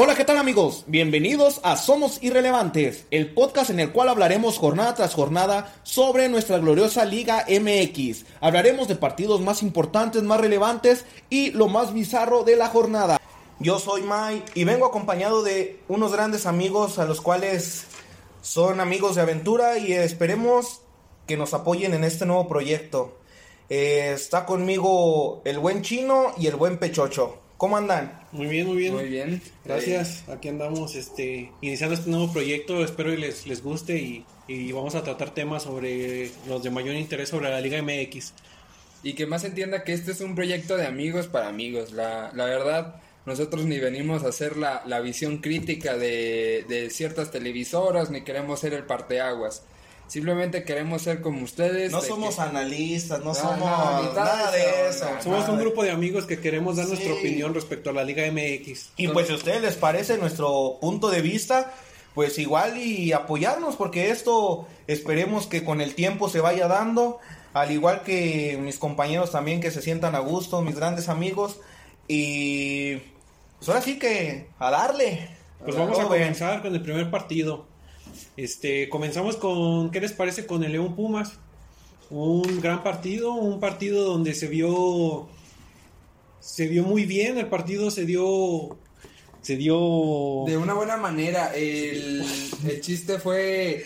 Hola, ¿qué tal amigos? Bienvenidos a Somos Irrelevantes, el podcast en el cual hablaremos jornada tras jornada sobre nuestra gloriosa Liga MX. Hablaremos de partidos más importantes, más relevantes y lo más bizarro de la jornada. Yo soy Mai y vengo acompañado de unos grandes amigos a los cuales son amigos de aventura y esperemos que nos apoyen en este nuevo proyecto. Eh, está conmigo el buen chino y el buen pechocho. ¿Cómo andan? Muy bien, muy bien. Muy bien. Gracias. Aquí andamos este, iniciando este nuevo proyecto. Espero que les, les guste y, y vamos a tratar temas sobre los de mayor interés sobre la Liga MX. Y que más entienda que este es un proyecto de amigos para amigos. La, la verdad, nosotros ni venimos a hacer la, la visión crítica de, de ciertas televisoras, ni queremos ser el parteaguas. Simplemente queremos ser como ustedes. No somos que- analistas, no, No, somos no, nada de eso. no, Somos nada un grupo de amigos que queremos dar nuestra opinión respecto a la Liga MX. Y pues si a ustedes les parece nuestro punto de vista, pues igual y apoyarnos, porque esto esperemos que con el tiempo se vaya dando, al igual que mis compañeros también que se sientan a gusto, mis grandes amigos. Y pues ahora sí que a darle. Pues vamos a comenzar con el primer partido. Este, comenzamos con, ¿qué les parece con el León Pumas? Un gran partido, un partido donde se vio, se vio muy bien, el partido se dio, se dio, De una buena manera. El, el chiste fue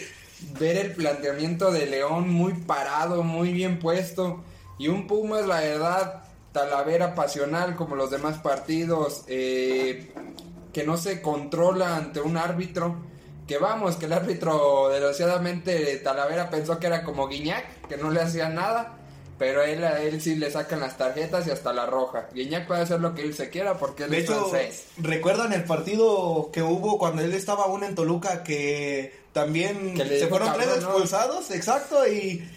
ver el planteamiento de León muy parado, muy bien puesto. Y un Pumas, la verdad, talavera pasional como los demás partidos, eh, que no se controla ante un árbitro. Que vamos, que el árbitro desgraciadamente Talavera pensó que era como Guiñac, que no le hacía nada. Pero a él, a él sí le sacan las tarjetas y hasta la roja. Guiñac puede hacer lo que él se quiera porque él De es hecho, francés. ¿recuerdan el partido que hubo cuando él estaba aún en Toluca que también Que se fueron tres ¿no? expulsados? Exacto, y,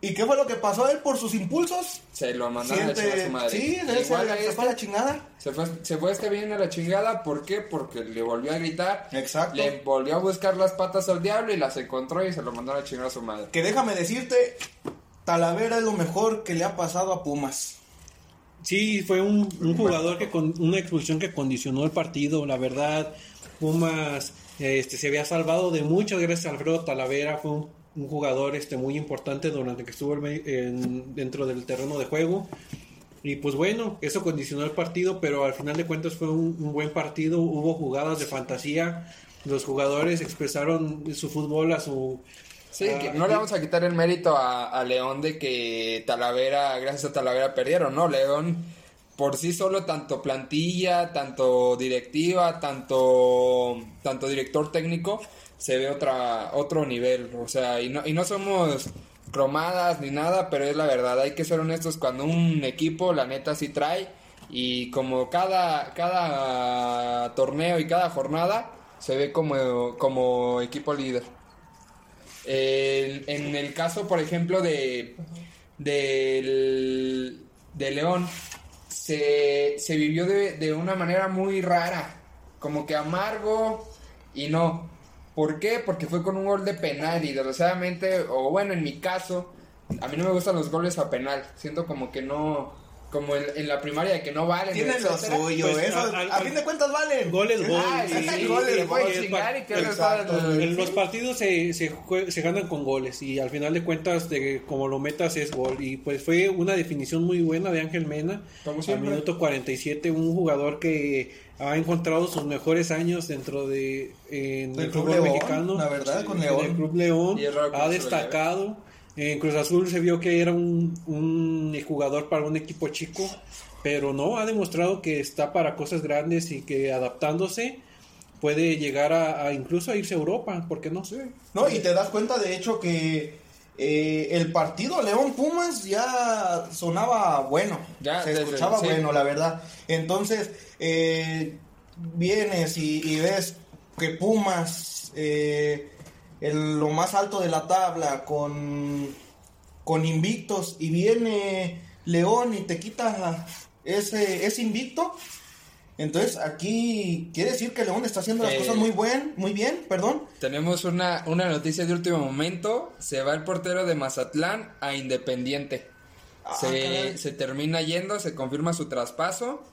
¿y qué fue lo que pasó a él por sus impulsos? Se lo mandaron a Siente- chingar a su madre. Sí, se, Igual a se este, fue a la chingada. se fue, se fue este bien a la chingada. ¿Por qué? Porque le volvió a gritar. Exacto. Le volvió a buscar las patas al diablo y las encontró y se lo mandaron a chingar a su madre. Que déjame decirte, Talavera es lo mejor que le ha pasado a Pumas. sí, fue un, un jugador que con una expulsión que condicionó el partido, la verdad, Pumas, este, se había salvado de muchas gracias a Alfredo Talavera, fue un, un jugador, este, muy importante durante que estuvo en- en- dentro del terreno de juego. Y pues bueno, eso condicionó el partido, pero al final de cuentas fue un, un buen partido, hubo jugadas de fantasía, los jugadores expresaron su fútbol a su... Sí, a- que no le vamos a quitar el mérito a, a León de que Talavera, gracias a Talavera perdieron, ¿no? León por sí solo, tanto plantilla, tanto directiva, tanto, tanto director técnico, se ve otra, otro nivel. O sea, y no, y no somos cromadas ni nada, pero es la verdad, hay que ser honestos cuando un equipo, la neta, sí trae. Y como cada, cada torneo y cada jornada, se ve como, como equipo líder. En el caso, por ejemplo, de del- de León, se, se vivió de, de una manera muy rara, como que amargo y no. ¿Por qué? Porque fue con un gol de penal y desgraciadamente, o bueno, en mi caso, a mí no me gustan los goles a penal. Siento como que no, como en, en la primaria de que no valen. Tienen lo suyo, Pues, eso, al- al- a fin de cuentas valen. Gol es gol. Ah, y- sí, sí, y- gol es y- gol. y- chingar y que hagas Exacto. todo el- En los partidos se, se, se ganan con goles y al final de cuentas, de, como lo metas, es gol. Y pues fue una definición muy buena de Ángel Mena. Como Al minuto 47, un jugador que ha encontrado sus mejores años dentro de en Del el Club fútbol León, mexicano. la verdad, con En León. el Club León ha lo destacado. En Cruz Azul se vio que era un, un jugador para un equipo chico, pero no, ha demostrado que está para cosas grandes y que adaptándose puede llegar a, a incluso a irse a Europa, porque no sé. No, y te das cuenta de hecho que eh, el partido León Pumas ya sonaba bueno, Ya, se desde- escuchaba sí. bueno, la verdad. Entonces, eh, vienes y, y ves que Pumas, eh, en lo más alto de la tabla, con, con invictos, y viene León y te quita ese, ese invicto. Entonces aquí quiere decir que León está haciendo las Eh, cosas muy buen, muy bien, perdón. Tenemos una, una noticia de último momento. Se va el portero de Mazatlán a Independiente. Ah, se, se termina yendo, se confirma su traspaso.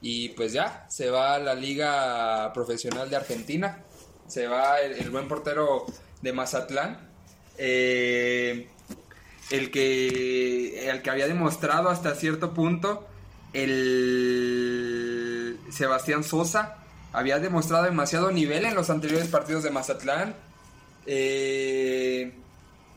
y pues ya, se va a la Liga Profesional de Argentina, se va el, el buen portero de Mazatlán, eh, el, que, el que había demostrado hasta cierto punto el Sebastián Sosa, había demostrado demasiado nivel en los anteriores partidos de Mazatlán. Eh,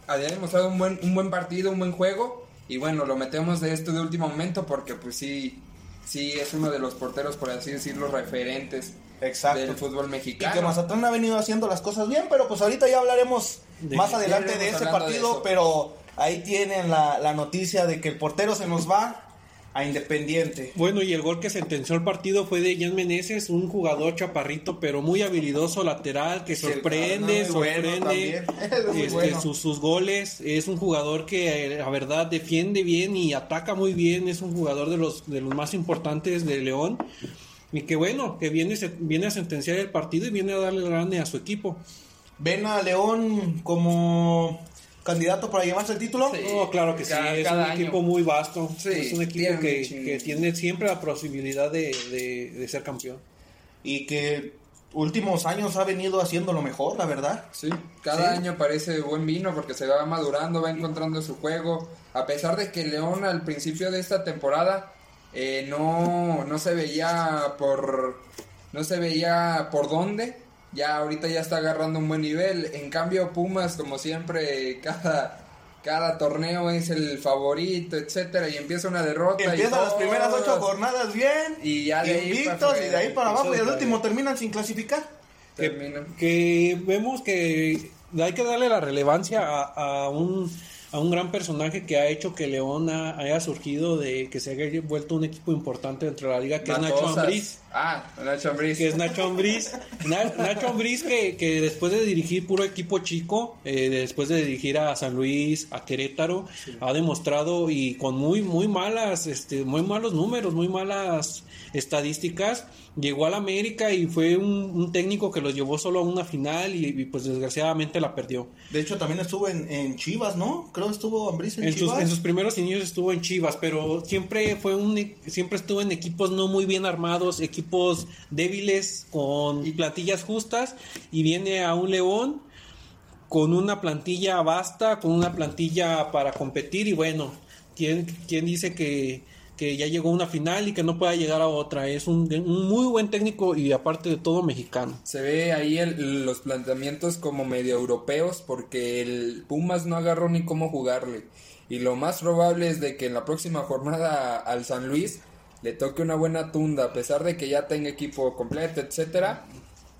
había demostrado un buen, un buen partido, un buen juego. Y bueno, lo metemos de esto de último momento porque pues sí, sí es uno de los porteros, por así decirlo, referentes Exacto. del fútbol Y mexicano. que Mazatlán ha venido haciendo las cosas bien, pero pues ahorita ya hablaremos De- más adelante de ese de partido, pero ahí tienen la, la noticia de que el portero se nos va a Independiente. Bueno, y el gol que sentenció el partido fue de Jan Meneses, un jugador chaparrito, pero muy habilidoso lateral, que Sí, sorprende, bueno sorprende este, bueno. sus, sus goles. Es un jugador que, eh, la verdad, defiende bien y ataca muy bien. Es un jugador de los, de los más importantes de León. Y que bueno, que viene, se- viene a sentenciar el partido y viene a darle el grande a su equipo. ¿Ven a León como candidato para llevarse el título? Sí. No, claro que sí, es un año. equipo muy vasto. Sí, es un equipo que, que tiene siempre la posibilidad de, de- de ser campeón. Y que últimos años ha venido haciendo lo mejor, la verdad. Sí, cada Sí. año parece buen vino porque se va madurando, va encontrando su juego. A pesar de que León al principio de esta temporada eh, no, no se veía por no se veía por dónde. Ya ahorita ya está agarrando un buen nivel. En cambio Pumas, como siempre, cada cada torneo es el favorito, etcétera, y empieza una derrota. y Empiezan las primeras ocho jornadas bien, Y ya de ahí invictos, y de ahí para abajo, y al último terminan sin clasificar. terminan. que vemos que hay que darle la relevancia a, a un a un gran personaje que ha hecho que León ha- haya surgido de que se haya vuelto un equipo importante dentro de la liga que es Nacho Matosas. Ambriz Ah, Nacho Ambriz. que es Nacho Ambriz Na- Nacho Ambriz que, que después de dirigir puro equipo chico eh, después de dirigir a San Luis a Querétaro ha demostrado y con muy muy malas este muy malos números muy malas estadísticas llegó al América y fue un, un técnico que los llevó solo a una final y, y, pues desgraciadamente la perdió De hecho, también estuvo en, en Chivas, ¿no? Creo que estuvo Ambriz en, en sus, Chivas. en sus primeros inicios estuvo en Chivas, pero siempre fue un siempre estuvo en equipos no muy bien armados, equipos débiles con plantillas justas y viene a un León con una plantilla vasta, con una plantilla para competir y bueno, ¿quién, quién dice que, que ya llegó a una final y que no pueda llegar a otra? Es un, un muy buen técnico y aparte de todo mexicano. Se ve ahí el- los planteamientos como medio europeos porque el Pumas no agarró ni cómo jugarle. Y lo más probable es de que en la próxima jornada al San Luis le toque una buena tunda, a pesar de que ya tenga equipo completo, etcétera.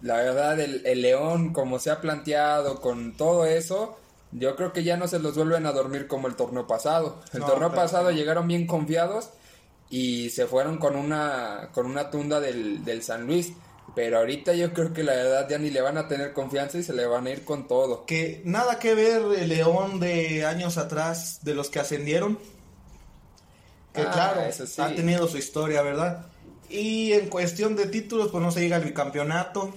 La verdad, el, el León, como se ha planteado con todo eso, yo creo que ya no se los vuelven a dormir como el torneo pasado. El No, torneo pasado no. llegaron bien confiados y se fueron con una con una tunda del, del San Luis. Pero ahorita yo creo que la verdad ya ni le van a tener confianza y se le van a ir con todo. Que nada que ver el León de años atrás de los que ascendieron. Que Ah, claro, sí. ha tenido su historia, ¿verdad? Y en cuestión de títulos, pues no se llega al bicampeonato.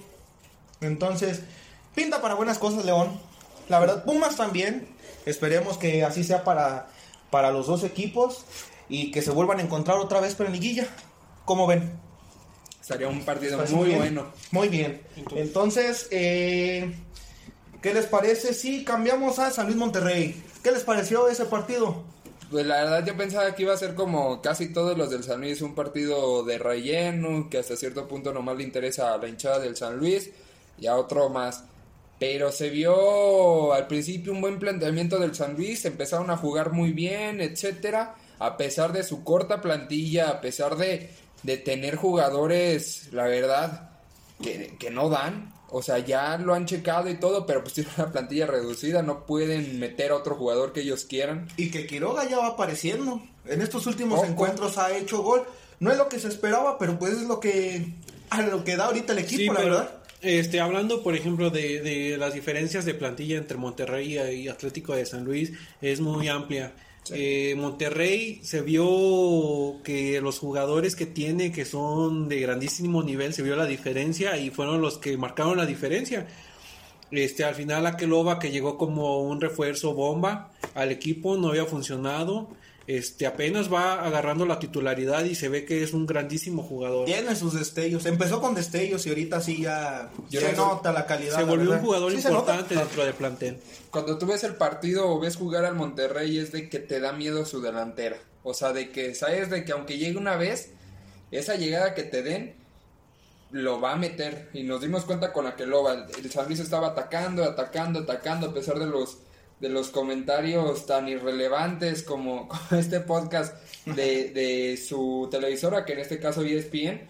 Entonces, pinta para buenas cosas León. La verdad, Pumas también. Esperemos que así sea para, para los dos equipos y que se vuelvan a encontrar otra vez para liguilla. ¿Cómo ven? Sería un partido Parece muy bien. bueno. Muy bien. Entonces, eh, ¿qué les parece si cambiamos a San Luis Monterrey? ¿Qué les pareció ese partido? Pues la verdad yo pensaba que iba a ser como casi todos los del San Luis, un partido de relleno, que hasta cierto punto nomás le interesa a la hinchada del San Luis y a otro más. Pero se vio al principio un buen planteamiento del San Luis, empezaron a jugar muy bien, etcétera, a pesar de su corta plantilla, a pesar de, de tener jugadores, la verdad, que, que no dan. O sea, ya lo han checado y todo, pero pues tienen una plantilla reducida, no pueden meter a otro jugador que ellos quieran. Y que Quiroga ya va apareciendo. En estos últimos encuentros ha hecho gol. No es lo que se esperaba, pero pues es lo que, a lo que da ahorita el equipo, Sí, la pero, verdad. Este, hablando, por ejemplo, de, de las diferencias de plantilla entre Monterrey y Atlético de San Luis, es muy amplia. Eh, Monterrey se vio que los jugadores que tiene, que son de grandísimo nivel, se vio la diferencia y fueron los que marcaron la diferencia. Este, al final Akeloba que llegó como un refuerzo bomba al equipo no había funcionado. Este apenas va agarrando la titularidad y se ve que es un grandísimo jugador. Tiene sus destellos. Empezó con destellos y ahorita sí ya Yo se no- nota la calidad. Se la volvió un jugador Sí importante dentro del plantel. Cuando tú ves el partido o ves jugar al Monterrey es de que te da miedo su delantera. O sea, de que sabes de que aunque llegue una vez, esa llegada que te den lo va a meter. Y nos dimos cuenta con Aqueloba. El San Luis estaba atacando, atacando, atacando, a pesar de los de los comentarios tan irrelevantes como, como este podcast de, de su televisora, que en este caso ESPN,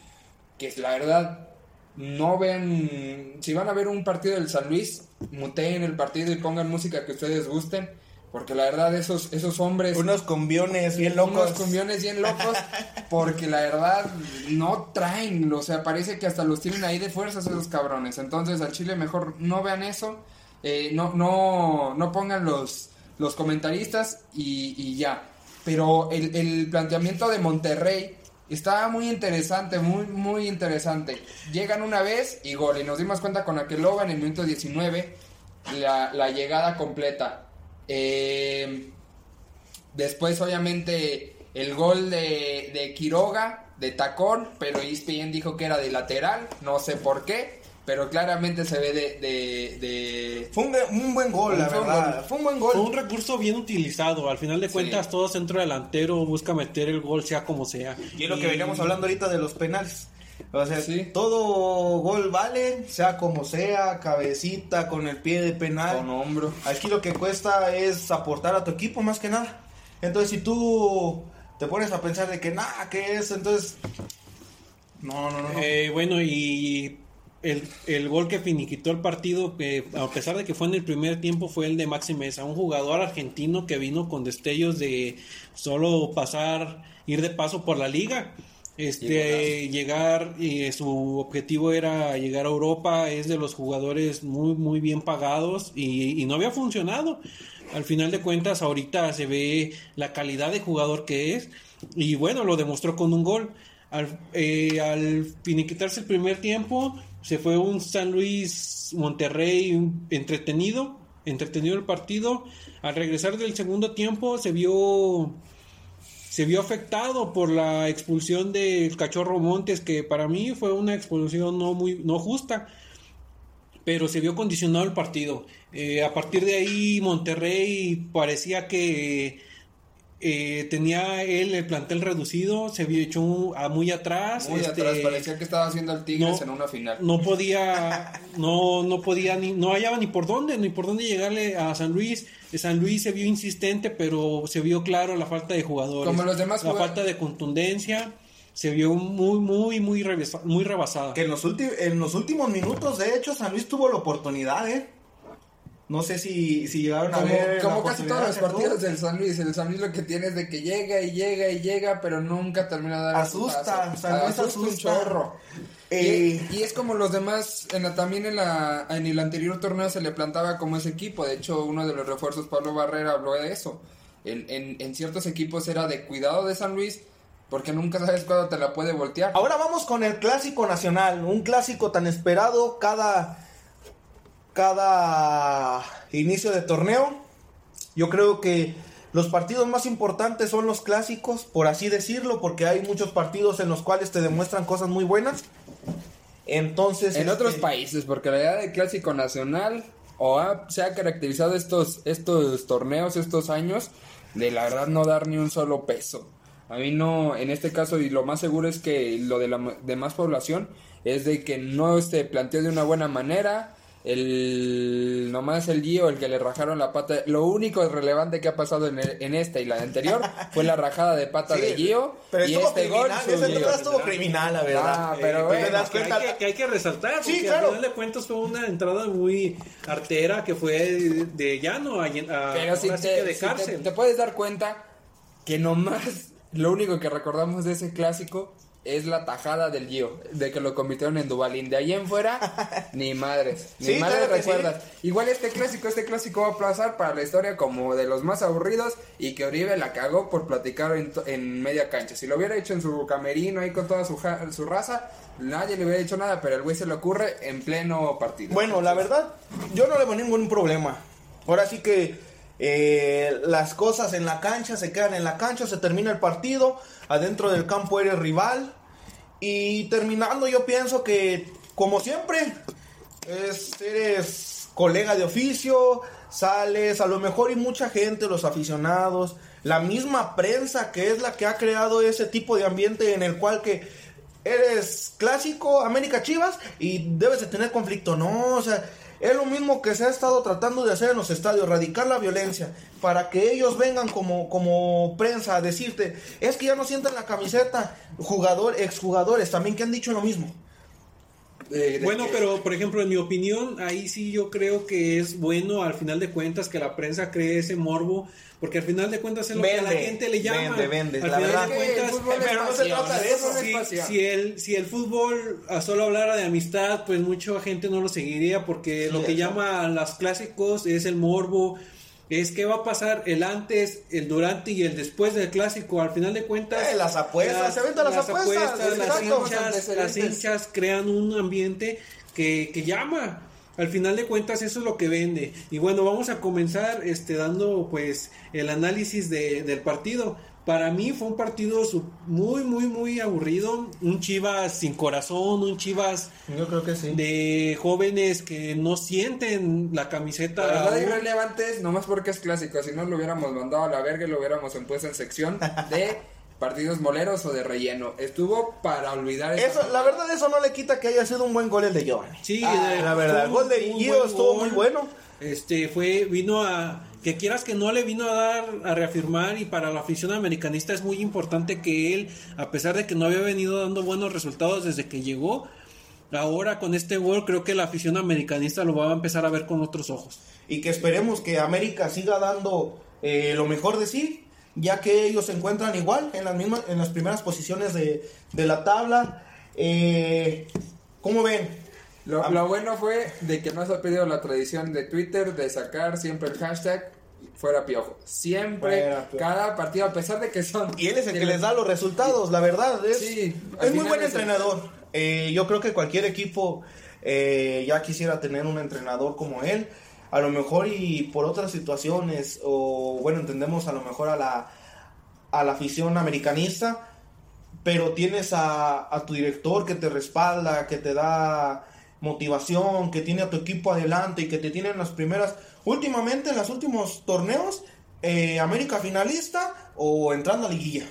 que la verdad, no vean, si van a ver un partido del San Luis, muteen el partido y pongan música que ustedes gusten, porque la verdad esos, esos hombres... Unos cumbiones bien locos. Unos cumbiones bien locos, porque la verdad no traen, o sea, parece que hasta los tienen ahí de fuerzas esos cabrones. Entonces al Chile mejor no vean eso, eh, no, no, no pongan los, los comentaristas y, y ya. Pero el, el planteamiento de Monterrey está muy interesante, muy, muy interesante. Llegan una vez y gol, y nos dimos cuenta con Aqueloba en el minuto 19, la, la llegada completa. Eh, Después, obviamente, el gol de, de Quiroga, de tacón, pero ESPN dijo que era de lateral, no sé por qué, pero claramente se ve de... de, de- Fue un, un buen gol, la Fue verdad. gol. Fue un buen gol. Fue un recurso bien utilizado. Al final de Sí. cuentas, todo centro delantero busca meter el gol, sea como sea. Y es lo que veníamos hablando ahorita de los penales. O sea, Sí. todo gol vale, sea como sea, cabecita, con el pie de penal. con hombro. Aquí lo que cuesta es aportar a tu equipo más que nada. Entonces, si tú te pones a pensar de que nada, que es, entonces. No, no, no. no. Eh, bueno, y el, el gol que finiquitó el partido, eh, a pesar de que fue en el primer tiempo, fue el de Maxi Mesa, un jugador argentino que vino con destellos de solo pasar, ir de paso por la liga. Este, llegar, y su objetivo era llegar a Europa, es de los jugadores muy, muy bien pagados y, y no había funcionado. Al final de cuentas, ahorita se ve la calidad de jugador que es y bueno, lo demostró con un gol. Al, eh, al finiquitarse el primer tiempo, se fue un San Luis Monterrey entretenido, entretenido el partido. Al regresar del segundo tiempo, se vio se vio afectado por la expulsión del cachorro Montes, que para mí fue una expulsión no muy no justa, pero se vio condicionado el partido. Eh, a partir de ahí, Monterrey parecía que eh, tenía él el plantel reducido, se vio hecho un- a muy atrás. Muy este, atrás, parecía que estaba haciendo el Tigres no- en una final. no podía, no, no podía ni, no hallaba ni por dónde, ni por dónde llegarle a San Luis. San Luis se vio insistente, pero se vio claro la falta de jugadores. Como los demás la jugadores. falta de contundencia se vio muy, muy, muy, rebasa- muy rebasada. Que en los, en los últimos minutos, de hecho, San Luis tuvo la oportunidad, ¿eh? No sé si, si llegaron a Como, ver. la como casi todos los partidos del San Luis, el San Luis lo que tiene es de que llega y llega y llega, pero nunca termina de dar Asusta. San Luis Asusta un asusta. chorro. Eh, Y, y es como los demás, en la, también en, la, en el anterior torneo se le plantaba como ese equipo. De hecho, uno de los refuerzos, Pablo Barrera, habló de eso. En, en, en ciertos equipos era de cuidado de San Luis, porque nunca sabes cuándo te la puede voltear. Ahora vamos con el clásico nacional, un clásico tan esperado cada cada inicio de torneo. Yo creo que los partidos más importantes son los clásicos, por así decirlo, porque hay muchos partidos en los cuales te demuestran cosas muy buenas. Entonces, En este, otros países, porque la idea del clásico nacional o ha- se ha caracterizado estos, estos torneos, estos años, de la verdad no dar ni un solo peso. A mí no, en este caso, y lo más seguro es que lo de la demás población es de que no se planteó de una buena manera. El nomás el Gio, el que le rajaron la pata. Lo único relevante que ha pasado en, el- en esta y la anterior fue la rajada de pata Sí, de Gio. pero y estuvo este gol. esa entrada estuvo criminal, la verdad. Ah, pero Eh, bueno, que hay, que, que hay que resaltar, Sí, porque claro. al final de cuentas fue una entrada muy artera que fue de, de llano a, a Pero si, te, si te- te puedes dar cuenta que nomás lo único que recordamos de ese clásico es la tajada del Gio, de que lo convirtieron en Dubalín. De ahí en fuera, ni madres, ni Sí, madres claro que sí. recuerdas. Igual este clásico, este clásico va a pasar para la historia como de los más aburridos y que Oribe la cagó por platicar en, en media cancha. Si lo hubiera hecho en su camerino ahí con toda su, ja- su raza, nadie le hubiera dicho nada, pero el güey se le ocurre en pleno partido. Bueno, la verdad, yo no le veo ningún problema. Ahora sí que Eh, las cosas en la cancha se quedan en la cancha, se termina el partido, adentro del campo eres rival. Y terminando yo pienso que, como siempre, es- eres colega de oficio, sales, a lo mejor y mucha gente, los aficionados, la misma prensa que es la que ha creado ese tipo de ambiente en el cual que eres clásico América Chivas y debes de tener conflicto, no, o sea, es lo mismo que se ha estado tratando de hacer en los estadios, erradicar la violencia, para que ellos vengan como, como prensa a decirte, es que ya no sientan la camiseta, jugador, exjugadores también que han dicho lo mismo. De- de Bueno, que- pero por ejemplo, en mi opinión, ahí sí yo creo que es bueno al final de cuentas que la prensa cree ese morbo, porque al final de cuentas es lo que a la Vende, gente le llama. vende, vende, Al la final verdad. de cuentas, pero no se pasión, trata de el eso, fútbol es si, el, si el fútbol a solo hablara de amistad, pues mucha gente no lo seguiría porque Sí, lo que eso. llama a los clásicos es el morbo, es qué va a pasar el antes, el durante y el después del clásico. Al final de cuentas, Eh, las apuestas, se aventan las apuestas, las, exacto. hinchas, las hinchas crean un ambiente que, que llama. Al final de cuentas eso es lo que vende. Y bueno, vamos a comenzar este dando pues el análisis de- del partido. Para mí fue un partido su- muy, muy, muy aburrido. Un Chivas sin corazón, un Chivas Yo creo que sí. de jóvenes que no sienten la camiseta. La verdad, irrelevantes, nomás porque es clásico. Si no lo hubiéramos mandado a la verga y lo hubiéramos puesto en sección de partidos moleros o de relleno. Estuvo para olvidar esa Eso, la verdad, eso no le quita que haya sido un buen gol el de Giovanni. Sí, Ah, de- la verdad, el gol de Guido estuvo muy bueno. Este fue, vino a, que quieras que no le vino a dar, a reafirmar y para la afición americanista es muy importante que él, a pesar de que no había venido dando buenos resultados desde que llegó, ahora con este gol creo que la afición americanista lo va a empezar a ver con otros ojos. Y que esperemos que América siga dando eh, lo mejor de sí, ya que ellos se encuentran igual en las mismas, en las primeras posiciones de, de la tabla. Eh, ¿Cómo ven? Lo, lo bueno fue de que no se ha pedido la tradición de Twitter de sacar siempre el hashtag fuera piojo. Siempre, Fuera Piojo. cada partido, a pesar de que son. Y él es el que les da los resultados, la verdad. Es, Sí, es muy buen es el- entrenador. Eh, yo creo que cualquier equipo eh, ya quisiera tener un entrenador como él. A lo mejor y por otras situaciones, o bueno, entendemos a lo mejor a la, a la afición americanista, pero tienes a, a tu director que te respalda, que te da motivación, que tiene a tu equipo adelante y que te tiene en las primeras, últimamente en los últimos torneos, eh, América finalista o entrando a liguilla.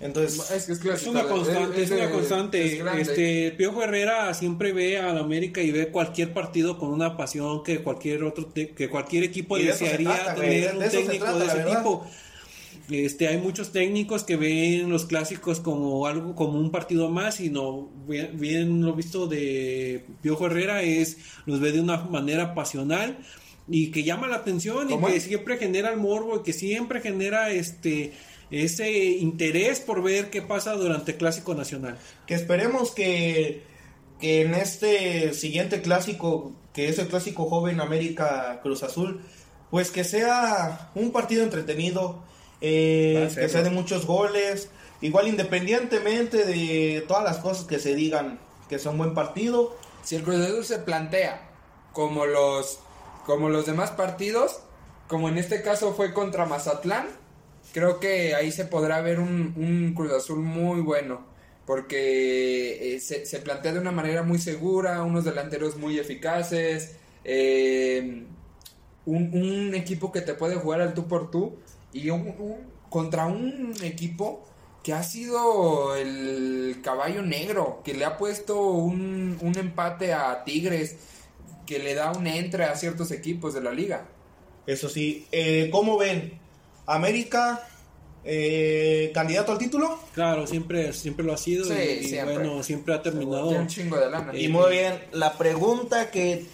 Entonces, Es que es una constante, es, una es constante. Este, Piojo Herrera siempre ve a la América y ve cualquier partido con una pasión que cualquier otro, que cualquier equipo desearía trata, tener de un técnico trata, de ese verdad. tipo. Este, hay muchos técnicos que ven los clásicos como algo, como un partido más, y no bien, bien lo visto de Piojo Herrera es los ve de una manera pasional y que llama la atención y ¿Cómo que es? siempre genera el morbo y que siempre genera este ese interés por ver qué pasa durante el clásico nacional. que esperemos que, que en este siguiente clásico, que es el clásico joven América Cruz Azul, pues que sea un partido entretenido, eh, que sea de muchos goles, igual independientemente de todas las cosas que se digan, que sea un buen partido. Si el Cruz Azul se plantea como los, como los demás partidos, como en este caso fue contra Mazatlán, creo que ahí se podrá ver un, un Cruz Azul muy bueno. Porque eh, se, se plantea de una manera muy segura, unos delanteros muy eficaces, eh, un, un equipo que te puede jugar al tú por tú y un- un- contra un equipo que ha sido el caballo negro, que le ha puesto un, un empate a Tigres, que le da un entre a ciertos equipos de la liga. Eso sí, eh, ¿cómo ven? América, eh, candidato al título. Claro, siempre, siempre lo ha sido Sí, y, siempre. bueno, siempre ha terminado. Tiene un chingo de lana. Y muy bien, la pregunta que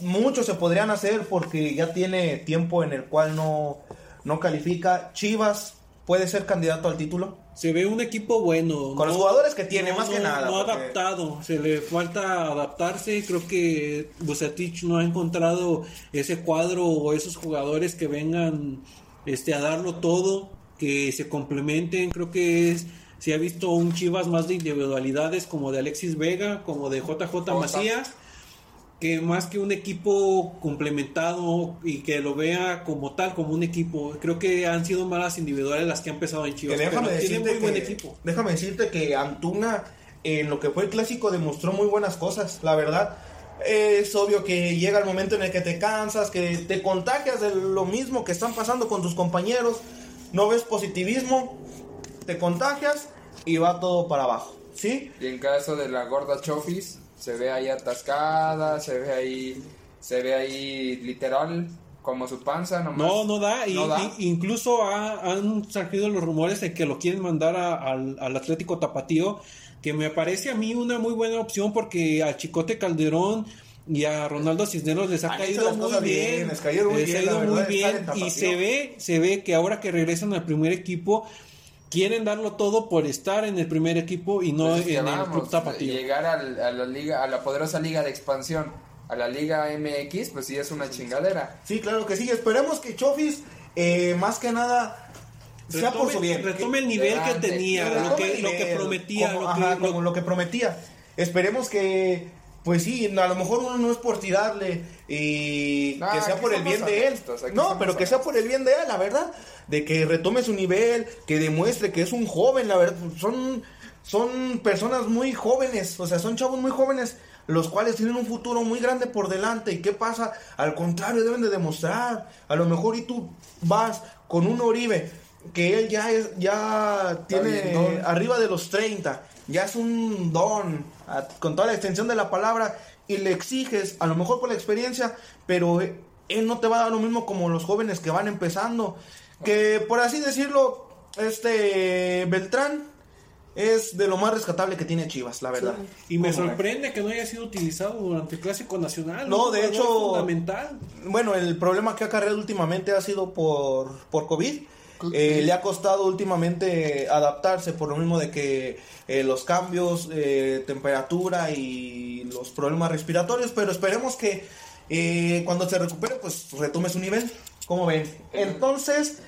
muchos se podrían hacer porque ya tiene tiempo en el cual no, no califica, Chivas puede ser candidato al título. Se ve un equipo bueno. Con los jugadores que tiene, más que nada, No porque- adaptado, se le falta adaptarse. Creo que Bucetich no ha encontrado ese cuadro o esos jugadores que vengan este, a darlo todo, que se complementen. Creo que es. Se ha visto un Chivas más de individualidades como de Alexis Vega, como de JJ Jota. Que más que un equipo complementado y que lo vea como tal, como un equipo, creo que han sido malas individuales las que han empezado en Chivas. Que déjame, pero tiene muy buen que, equipo. déjame decirte que Antuna en lo que fue el clásico demostró muy buenas cosas, la verdad. Es obvio que llega el momento en el que te cansas, que te contagias de lo mismo que están pasando con tus compañeros, no ves positivismo, te contagias y va todo para abajo, ¿sí? Y en caso de la gorda Chofis, se ve ahí atascada, se ve ahí, se ve ahí literal como su panza nomás. No, no da. Y, No da. y- incluso ha- han surgido los rumores de que lo quieren mandar a- al, al Atlético Tapatío, que me parece a mí una muy buena opción porque a Chicote Calderón y a Ronaldo Cisneros les ha Han caído muy bien, bien, les muy les ha bien, ido muy bien en y se ve, se ve que ahora que regresan al primer equipo quieren darlo todo por estar en el primer equipo y no Pues en el Club Tapatío. llegar al- a la liga, a la poderosa liga de expansión, a la liga MX, pues sí es una chingadera. Sí, claro que sí. Esperemos que Chofis, eh, más que nada, sea por su bien. retome el nivel que tenía, lo que, lo prometía, como, lo que- ajá, lo- como lo que prometía. Esperemos que, pues sí, a lo mejor uno no es por tirarle y que sea por el bien de él. No, pero que sea por el bien de él, la verdad. De que retome su nivel, que demuestre que es un joven, la verdad. Son, son personas muy jóvenes, o sea, son chavos muy jóvenes, los cuales tienen un futuro muy grande por delante. ¿Y qué pasa? Al contrario, deben de demostrar. A lo mejor y tú vas con un Oribe, que él ya es, ya tiene bien, arriba de los 30, ya es un don, a- con toda la extensión de la palabra, y le exiges, a lo mejor por la experiencia, pero eh, él no te va a dar lo mismo como los jóvenes que van empezando. Que por así decirlo, este Beltrán es de lo más rescatable que tiene Chivas, la verdad. Y me sorprende que no haya sido utilizado durante el Clásico Nacional. No, de hecho- Fundamental. Bueno, el problema que ha acarreado últimamente ha sido por, por COVID. Eh, le ha costado últimamente adaptarse por lo mismo de que eh, los cambios, eh, temperatura y los problemas respiratorios, pero esperemos que eh, cuando se recupere pues retome su nivel. ¿Cómo ven? Entonces,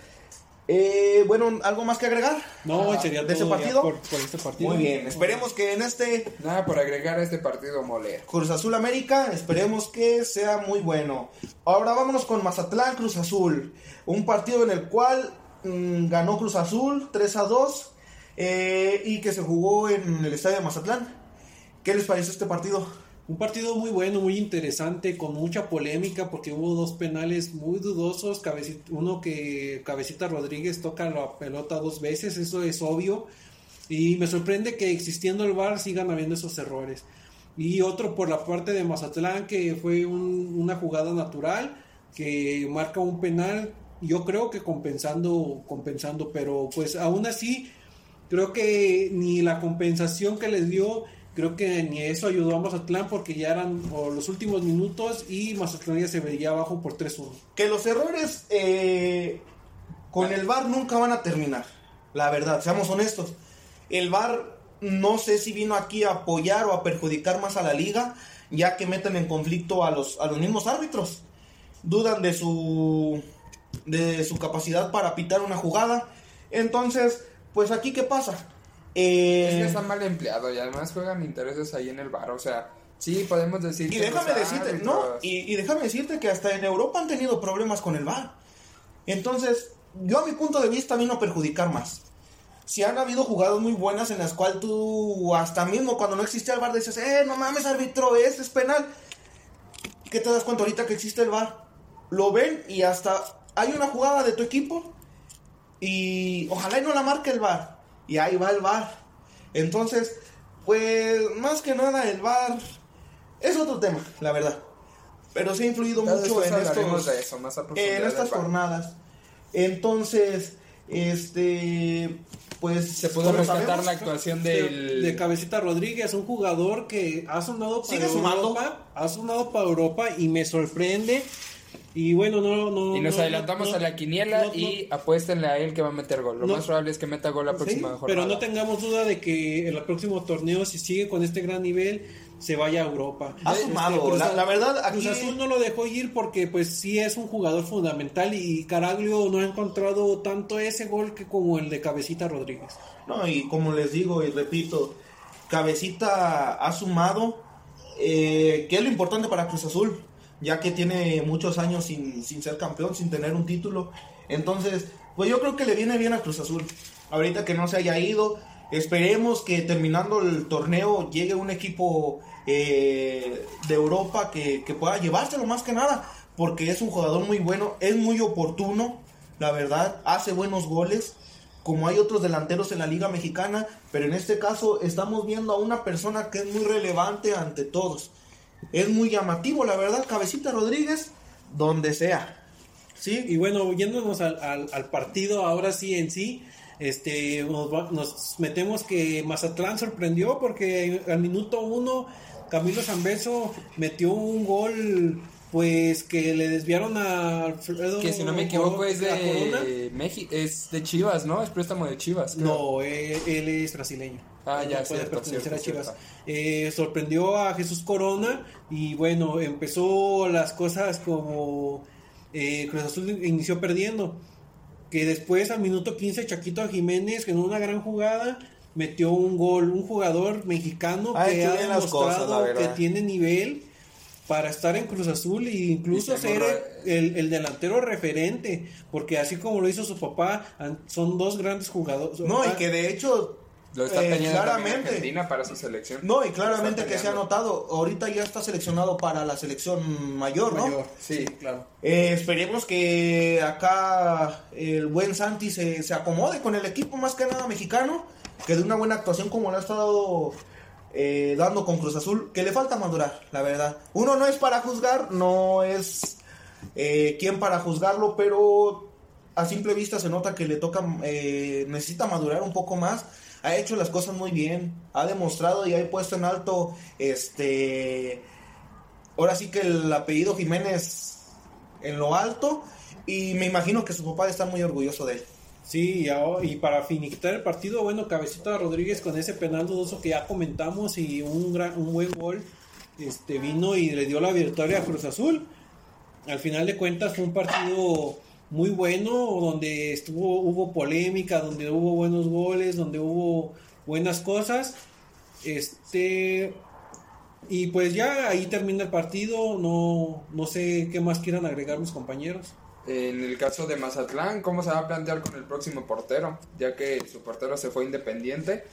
eh, bueno, ¿algo más que agregar? No, Ah, sería de ese partido. por, por este partido. Muy bien, esperemos que en este Nada por agregar a este partido mole. Cruz Azul América, esperemos que sea muy bueno. Ahora vámonos con Mazatlán Cruz Azul, un partido en el cual mm, ganó Cruz Azul 3 a 2 eh, y que se jugó en el estadio de Mazatlán. ¿Qué les pareció este partido? Un partido muy bueno, muy interesante, con mucha polémica porque hubo dos penales muy dudosos. Uno que Cabecita Rodríguez toca la pelota dos veces, eso es obvio. Y me sorprende que existiendo el VAR sigan habiendo esos errores. Y otro por la parte de Mazatlán, que fue un- una jugada natural, que marca un penal, yo creo que compensando, compensando, pero pues aún así, creo que ni la compensación que les dio, creo que ni eso ayudó a Mazatlán porque ya eran los últimos minutos y Mazatlán ya se veía abajo por 3-1. Que los errores eh, con el VAR nunca van a terminar. La verdad, seamos honestos. El VAR no sé si vino aquí a apoyar o a perjudicar más a la liga, ya que meten en conflicto a los, a los mismos árbitros. Dudan de su, de su capacidad para pitar una jugada. Entonces, pues aquí, ¿qué pasa? Eh, Es que está mal empleado y además juegan intereses ahí en el bar. O sea, sí, podemos decir Y que déjame decirte, árbitros- no, y, y déjame decirte que hasta en Europa han tenido problemas con el VAR. Entonces, yo a mi punto de vista vino a perjudicar más. Si han habido jugadas muy buenas en las cuales tú, hasta mismo cuando no existía el VAR, decías, eh, no mames, árbitro, este es penal. ¿Qué te das cuenta ahorita que existe el VAR? Lo ven y hasta hay una jugada de tu equipo y ojalá y no la marque el VAR. Y ahí va el VAR. Entonces, pues más que nada el VAR es otro tema, la verdad. Pero sí ha influido mucho después en hablaremos estos de eso, más a profundidad en del estas jornadas. Entonces, este pues Se como rescatar sabemos, la actuación De, del... de Cabecita Rodríguez, un jugador que ha sonado para Sigue sumando. Europa, ha sonado para Europa y me sorprende. Y bueno, no, no. Y nos no, adelantamos no, a la quiniela no, y apuéstenle a él que va a meter gol. Lo No. más probable es que meta gol la próxima Sí, jornada. pero no tengamos duda de que en el próximo torneo, si sigue con este gran nivel, se vaya a Europa. Ha Este, sumado, Cruz la- verdad, aquí- Cruz Azul no lo dejó ir porque pues sí es un jugador fundamental y Caraglio no ha encontrado tanto ese gol que como el de Cabecita Rodríguez. No, y como les digo y repito, Cabecita ha sumado eh, ¿qué es lo importante para Cruz Azul? Ya que tiene muchos años sin, sin ser campeón, sin tener un título. Entonces, pues yo creo que le viene bien a Cruz Azul. Ahorita que no se haya ido, esperemos que terminando el torneo llegue un equipo eh, de Europa que, que pueda llevárselo más que nada, porque es un jugador muy bueno, es muy oportuno, la verdad, hace buenos goles como hay otros delanteros en la Liga Mexicana, pero en este caso estamos viendo a una persona que es muy relevante ante todos. Es muy llamativo, la verdad, Cabecita Rodríguez, donde sea. ¿Sí? Y bueno, yéndonos al, al, partido ahora sí en sí, este, nos, nos, metemos que Mazatlán sorprendió porque al minuto uno Camilo Zambeso metió un gol pues que le desviaron a Alfredo que si no me equivoco es de México es de Chivas no es préstamo de Chivas no él, es brasileño. Ah ya no puede cierto, pertenecer a Chivas. eh, sorprendió a Jesús Corona y bueno empezó las cosas como eh, Cruz Azul inició perdiendo. Que después al minuto 15 Chaquito Jiménez en una gran jugada metió un gol. Un jugador mexicano que ha demostrado que tiene nivel para estar en Cruz Azul e incluso ser el, el, delantero referente, porque así como lo hizo su papá, son dos grandes jugadores. No, y que de hecho lo está eh, claramente Argentina para su selección. No, y claramente que se ha notado, ahorita ya está seleccionado para la selección mayor, ¿no? Mayor, sí, claro. Eh, esperemos que acá el buen Santi se, se acomode con el equipo más que nada mexicano, que de una buena actuación como lo ha estado eh, dando con Cruz Azul, que le falta madurar, la verdad. Uno no es para juzgar, no es eh, quien para juzgarlo, pero a simple vista se nota que le toca, eh, necesita madurar un poco más. Ha hecho las cosas muy bien, ha demostrado y ha puesto en alto, este, ahora sí que el apellido Jiménez en lo alto y me imagino que su papá está muy orgulloso de él. Sí, y, para finiquitar el partido, bueno, Cabecita Rodríguez con ese penal dudoso que ya comentamos y un, gran, un buen gol este, vino y le dio la victoria a Cruz Azul. Al final de cuentas fue un partido muy bueno, donde estuvo, hubo polémica, donde hubo buenos goles, donde hubo buenas cosas. Este y pues ya ahí termina el partido, no, no sé qué más quieran agregar mis compañeros. En el caso de Mazatlán, ¿cómo se va a plantear con el próximo portero? Ya que su portero se fue independiente.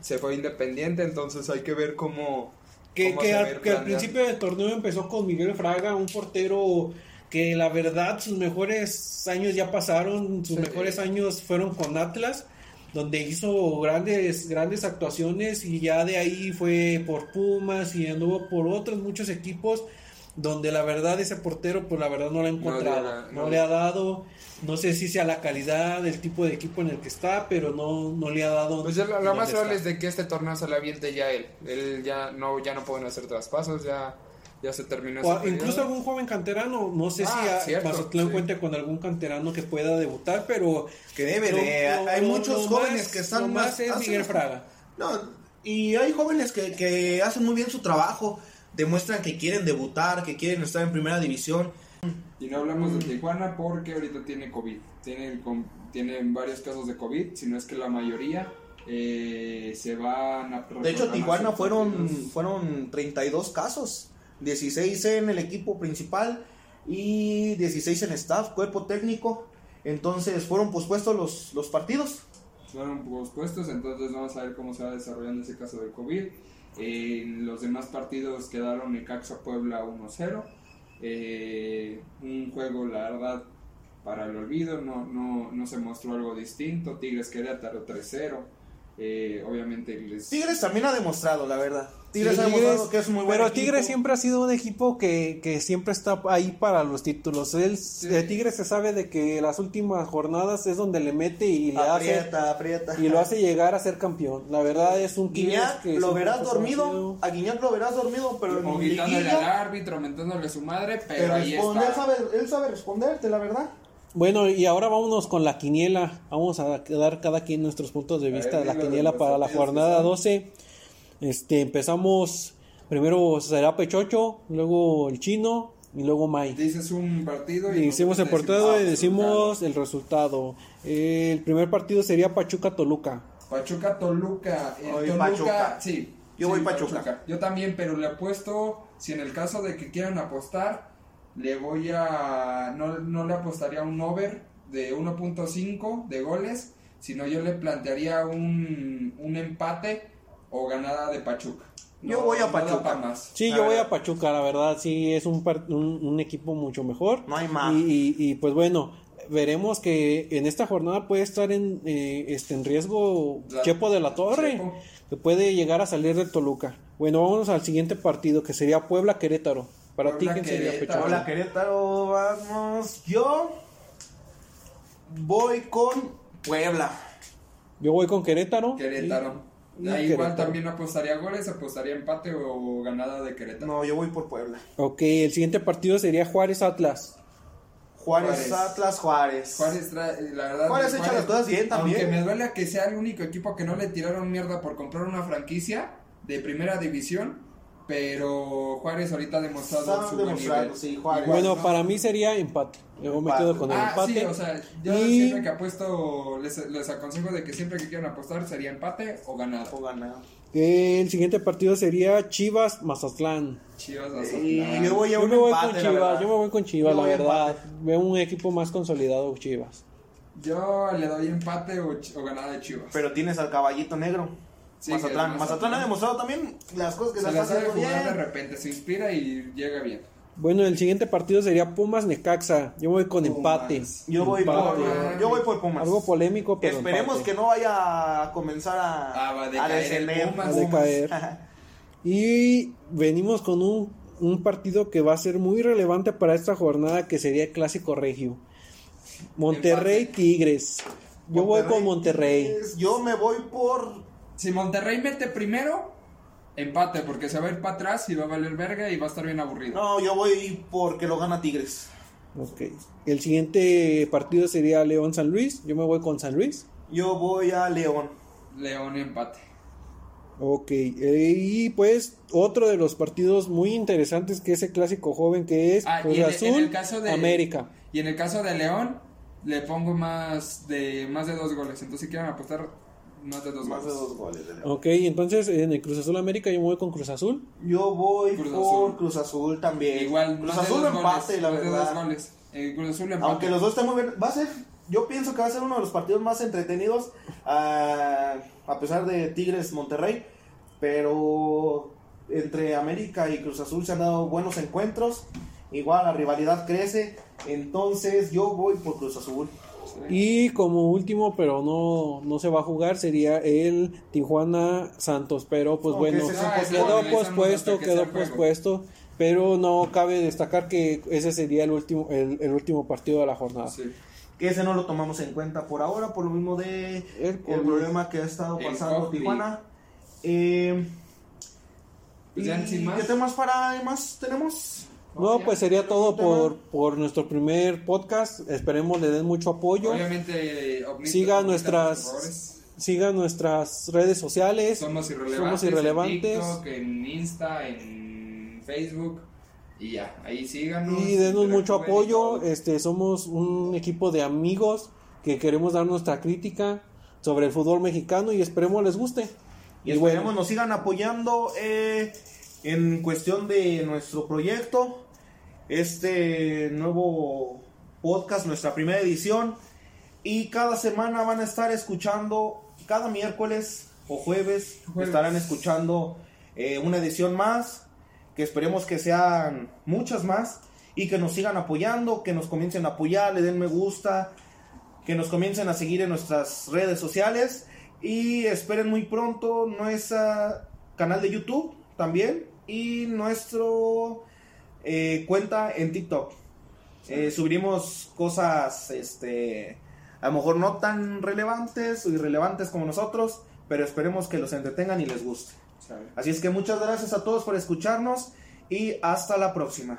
Se fue independiente, entonces hay que ver cómo... Que, que, al, principio del torneo empezó con Miguel Fraga, un portero que la verdad sus mejores años ya pasaron, sus mejores años fueron con Atlas, donde hizo grandes, grandes actuaciones y ya de ahí fue por Pumas y anduvo por otros muchos equipos donde la verdad ese portero, pues la verdad no lo ha encontrado, no, le ha dado, no sé si sea la calidad del tipo de equipo en el que está, pero no, no le ha dado. Pues lo, más probable es de que este torneo se le aviente ya él, él ya no, ya no pueden hacer traspasos, ya, ya se terminó. O incluso algún joven canterano, no sé si ah, a Mazatlán con algún canterano que pueda debutar, pero que debe de, hay muchos jóvenes que están más, es Miguel Fraga. No, y hay jóvenes que, que hacen muy bien su trabajo demuestran que quieren debutar, que quieren estar en primera división. Y no hablamos de Tijuana porque ahorita tiene COVID. Tienen, varios casos de COVID, si no es que la mayoría. Eh, se van a... De hecho, Tijuana fueron, fueron 32 casos. 16 en el equipo principal y 16 en staff, cuerpo técnico. Entonces fueron pospuestos los, los partidos. Fueron pospuestos, entonces vamos a ver cómo se va desarrollando ese caso de COVID. En los demás partidos quedaron Necaxa Puebla 1-0. Eh, un juego, la verdad, para el olvido, no, no, no se mostró algo distinto. Tigres Querétaro 3-0. Eh, obviamente Tigres también ha demostrado, la verdad. Tigres ha demostrado que es muy bueno. Pero Tigres siempre ha sido un equipo que, que siempre está ahí para los títulos. El, Tigres se sabe de que las últimas jornadas es donde le mete y le aprieta, hace, aprieta. y lo hace llegar a ser campeón. La verdad es un Tigres que lo verás dormido, a Guiñac lo verás dormido, pero o gritándole al árbitro, mentándole a su madre, pero, ahí está. Él sabe, él sabe responderte, la verdad. Bueno, y ahora vámonos con la quiniela. Vamos a dar cada quien nuestros puntos de vista de la quiniela para la jornada 12. Este, empezamos, primero será Pechocho, luego el Chino y luego Mai. Dices un partido y decimos el partido y decimos el resultado. El primer partido sería Pachuca-Toluca. Pachuca-Toluca. Toluca, sí, Yo Sí, voy Pachuca. Yo también, pero le apuesto, si en el caso de que quieran apostar, le voy a... No, no le apostaría un over de 1.5 de goles, sino yo le plantearía un, un empate o ganada de Pachuca. Yo No- voy a Pachuca. pa' más. Sí, yo voy a Pachuca, la verdad, sí, es un, un, un equipo mucho mejor. No hay más. Y, y- y, pues bueno, veremos que en esta jornada puede estar en, eh, este, en riesgo La- Chepo de la Torre, Chepo. que puede llegar a salir del Toluca. Bueno, vámonos al siguiente partido, que sería Puebla-Querétaro. Para ti, ¿quién sería. Pachuca? Hola Querétaro, vamos. Yo voy con Puebla. Yo voy con Querétaro. Querétaro. Y- y Ahí igual también apostaría goles, apostaría empate o ganada de Querétaro. No, yo voy por Puebla. Ok, el siguiente partido sería Juárez-Atlas. Juárez, Juárez. Atlas, Juárez. Juárez, trae- la verdad. Juárez echa las cosas bien también. Aunque me duele que sea el único equipo que no le tiraron mierda por comprar una franquicia de primera división, pero Juárez ahorita ha demostrado su buen nivel. sí, Juárez. Igual, Bueno, ¿no? para mí sería empate. Yo me Empate. quedo con el Ah, empate. sí, o sea, yo Y- siempre que apuesto, les, les aconsejo de que siempre que quieran apostar sería empate o ganada. O ganar. El siguiente partido sería Chivas-Mazatlán. Chivas, Y Mazatlán. yo voy a Yo un me voy empate, con la Chivas, verdad. yo me voy con Chivas, Yo la voy verdad. Veo un equipo más consolidado Chivas. Yo le doy empate o, o ganada de Chivas. Pero tienes al caballito negro. Sí, Mazatlán. Mazatlán ha demostrado también las cosas que Se las haciendo jugar de bien. repente, se inspira y llega bien. Bueno, el siguiente partido sería Pumas-Necaxa. Yo voy con Pumas. empate. Yo voy Empate. por, yo voy por Pumas. Algo polémico, pero Esperemos empate. que no vaya a comenzar a, Ah, va a descender Pumas. A decaer. Y venimos con un, un partido que va a ser muy relevante para esta jornada, que sería el Clásico Regio. Monterrey Empate. Tigres. Yo voy con Monterrey. Tigres. Yo me voy por Si Monterrey mete primero, empate, porque se va a ir para atrás y va a valer verga y va a estar bien aburrido. No, yo voy porque lo gana Tigres. Ok. El siguiente partido sería León San Luis. Yo me voy con San Luis. Yo voy a León. León empate. Ok. eh, y pues otro de los partidos muy interesantes que es el clásico joven que es Ah, Cruz y en el- Azul en el caso de- América. Y en el caso de León, le pongo más de más de dos goles. Entonces, si quieren apostar, más de dos Más de goles. dos goles de. Ok, entonces en el Cruz Azul América yo me voy con Cruz Azul. Yo voy Cruz por Azul. Cruz Azul también. Igual, Cruz más de Azul dos empate, goles, la más de dos verdad. goles. Eh, Cruz Azul empate. Aunque los dos están muy bien. Va a ser, yo pienso que va a ser uno de los partidos más entretenidos. ah, a pesar de Tigres Monterrey. Pero entre América y Cruz Azul se han dado buenos encuentros. Igual la rivalidad crece. Entonces yo voy por Cruz Azul. Y como último, pero no, no se va a jugar, sería el Tijuana Santos. Pero pues Aunque bueno, Ah, quedó pospuesto, quedó pospuesto. Pero no cabe destacar que ese sería el último, el, el último partido de la jornada. Sí. Que ese no lo tomamos en cuenta por ahora. Por lo mismo de El problema que ha estado pasando. Tijuana. Eh, Pues ya ¿y sin más. ¿Qué temas para más tenemos? No, pues sería todo por, por nuestro primer podcast. Esperemos le den mucho apoyo. Obviamente, omit- Siga omitan nuestras-. Sigan nuestras redes sociales. Somos irrelevantes. Somos irrelevantes. En TikTok, en Insta, en Facebook. Y ya, ahí síganos. Y denos mucho apoyo. Este, somos un equipo de amigos que queremos dar nuestra crítica sobre el fútbol mexicano y esperemos les guste. Y, Y bueno. esperemos nos sigan apoyando eh, en cuestión de nuestro proyecto. Este nuevo podcast, nuestra primera edición. Y cada semana van a estar escuchando, cada miércoles o jueves, Jueves. estarán escuchando eh, una edición más. Que esperemos que sean muchas más. Y que nos sigan apoyando, que nos comiencen a apoyar, le den me gusta, que nos comiencen a seguir en nuestras redes sociales y esperen muy pronto nuestro canal de YouTube también y nuestro eh, cuenta en TikTok. Eh, subiremos cosas, este, a lo mejor no tan relevantes o irrelevantes como nosotros, pero esperemos que los entretengan y les guste. Así es que muchas gracias a todos por escucharnos y hasta la próxima.